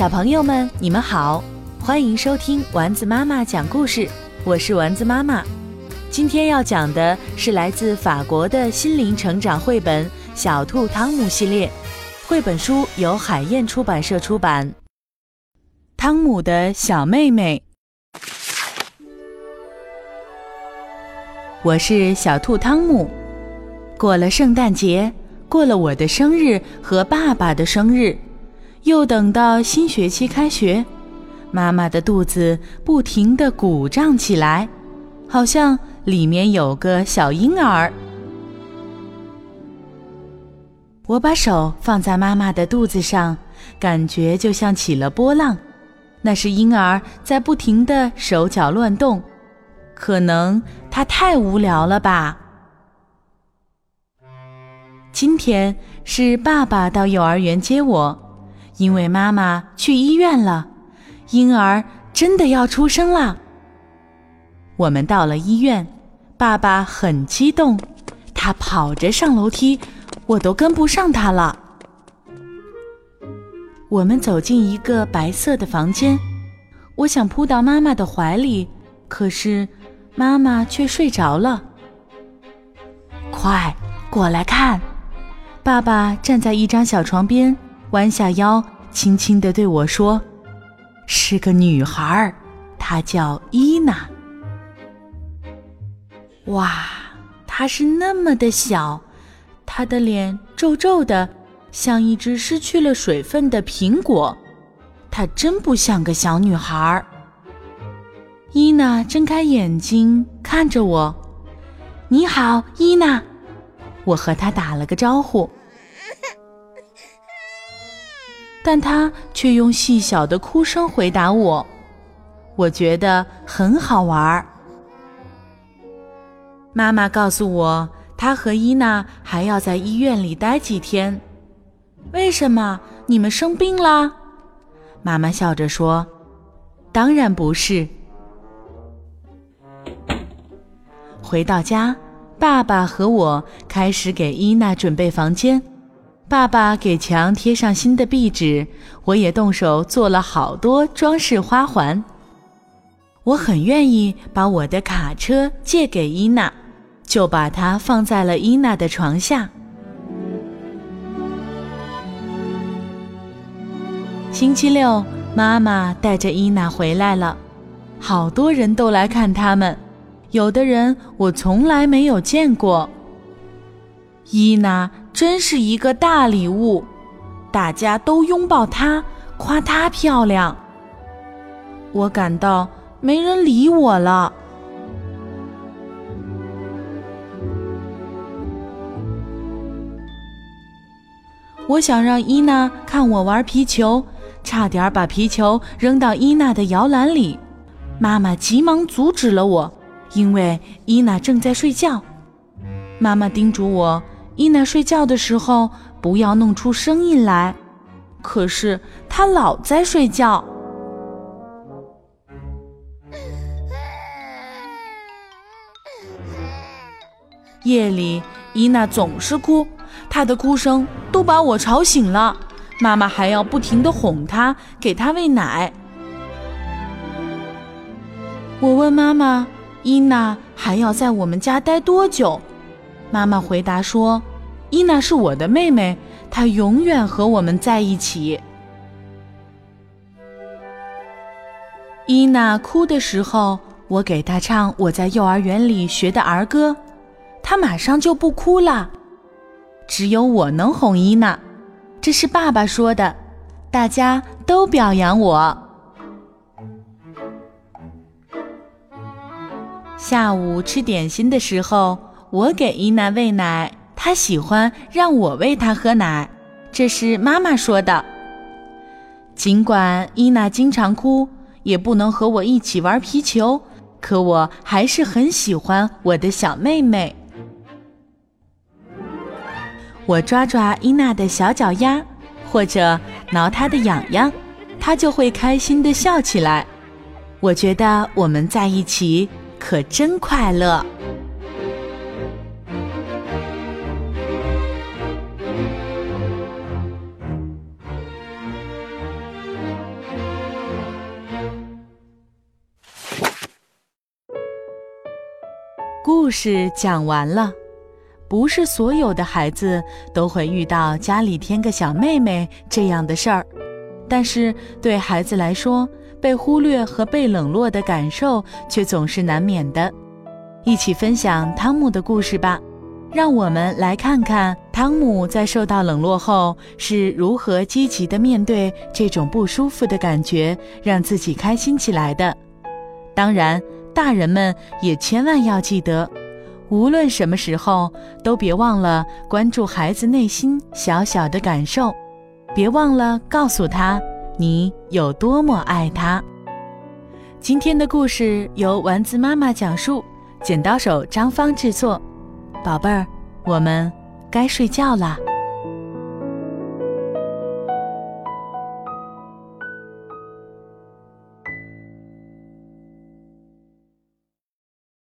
小朋友们，你们好，欢迎收听丸子妈妈讲故事，我是丸子妈妈。今天要讲的是来自法国的心灵成长绘本《小兔汤姆》系列，绘本书由海燕出版社出版。汤姆的小妹妹，我是小兔汤姆。过了圣诞节，过了我的生日和爸爸的生日。又等到新学期开学，妈妈的肚子不停地鼓胀起来，好像里面有个小婴儿。我把手放在妈妈的肚子上，感觉就像起了波浪，那是婴儿在不停地手脚乱动，可能他太无聊了吧。今天是爸爸到幼儿园接我。因为妈妈去医院了，婴儿真的要出生了。我们到了医院，爸爸很激动，他跑着上楼梯，我都跟不上他了。我们走进一个白色的房间，我想扑到妈妈的怀里，可是妈妈却睡着了。快过来看，爸爸站在一张小床边。弯下腰，轻轻地对我说：“是个女孩儿，她叫伊娜。哇，她是那么的小，她的脸皱皱的，像一只失去了水分的苹果。她真不像个小女孩儿。”伊娜睁开眼睛看着我：“你好，伊娜。”我和她打了个招呼。但他却用细小的哭声回答我，我觉得很好玩儿。妈妈告诉我，她和伊娜还要在医院里待几天。为什么？你们生病了？妈妈笑着说：“当然不是。”回到家，爸爸和我开始给伊娜准备房间。爸爸给墙贴上新的壁纸，我也动手做了好多装饰花环。我很愿意把我的卡车借给伊娜，就把它放在了伊娜的床下。星期六，妈妈带着伊娜回来了，好多人都来看他们，有的人我从来没有见过。伊娜。真是一个大礼物，大家都拥抱她，夸她漂亮。我感到没人理我了。我想让伊娜看我玩皮球，差点把皮球扔到伊娜的摇篮里。妈妈急忙阻止了我，因为伊娜正在睡觉。妈妈叮嘱我。伊娜睡觉的时候不要弄出声音来，可是她老在睡觉。夜里，伊娜总是哭，她的哭声都把我吵醒了。妈妈还要不停的哄她，给她喂奶。我问妈妈：“伊娜还要在我们家待多久？”妈妈回答说。伊娜是我的妹妹，她永远和我们在一起。伊娜哭的时候，我给她唱我在幼儿园里学的儿歌，她马上就不哭了。只有我能哄伊娜，这是爸爸说的，大家都表扬我。下午吃点心的时候，我给伊娜喂奶。她喜欢让我喂她喝奶，这是妈妈说的。尽管伊娜经常哭，也不能和我一起玩皮球，可我还是很喜欢我的小妹妹。我抓抓伊娜的小脚丫，或者挠她的痒痒，她就会开心地笑起来。我觉得我们在一起可真快乐。故事讲完了。不是所有的孩子都会遇到家里添个小妹妹这样的事儿，但是对孩子来说，被忽略和被冷落的感受却总是难免的。一起分享汤姆的故事吧，让我们来看看汤姆在受到冷落后是如何积极的面对这种不舒服的感觉，让自己开心起来的。当然，大人们也千万要记得。无论什么时候，都别忘了关注孩子内心小小的感受，别忘了告诉他你有多么爱他。今天的故事由丸子妈妈讲述，剪刀手张芳制作。宝贝儿，我们该睡觉啦。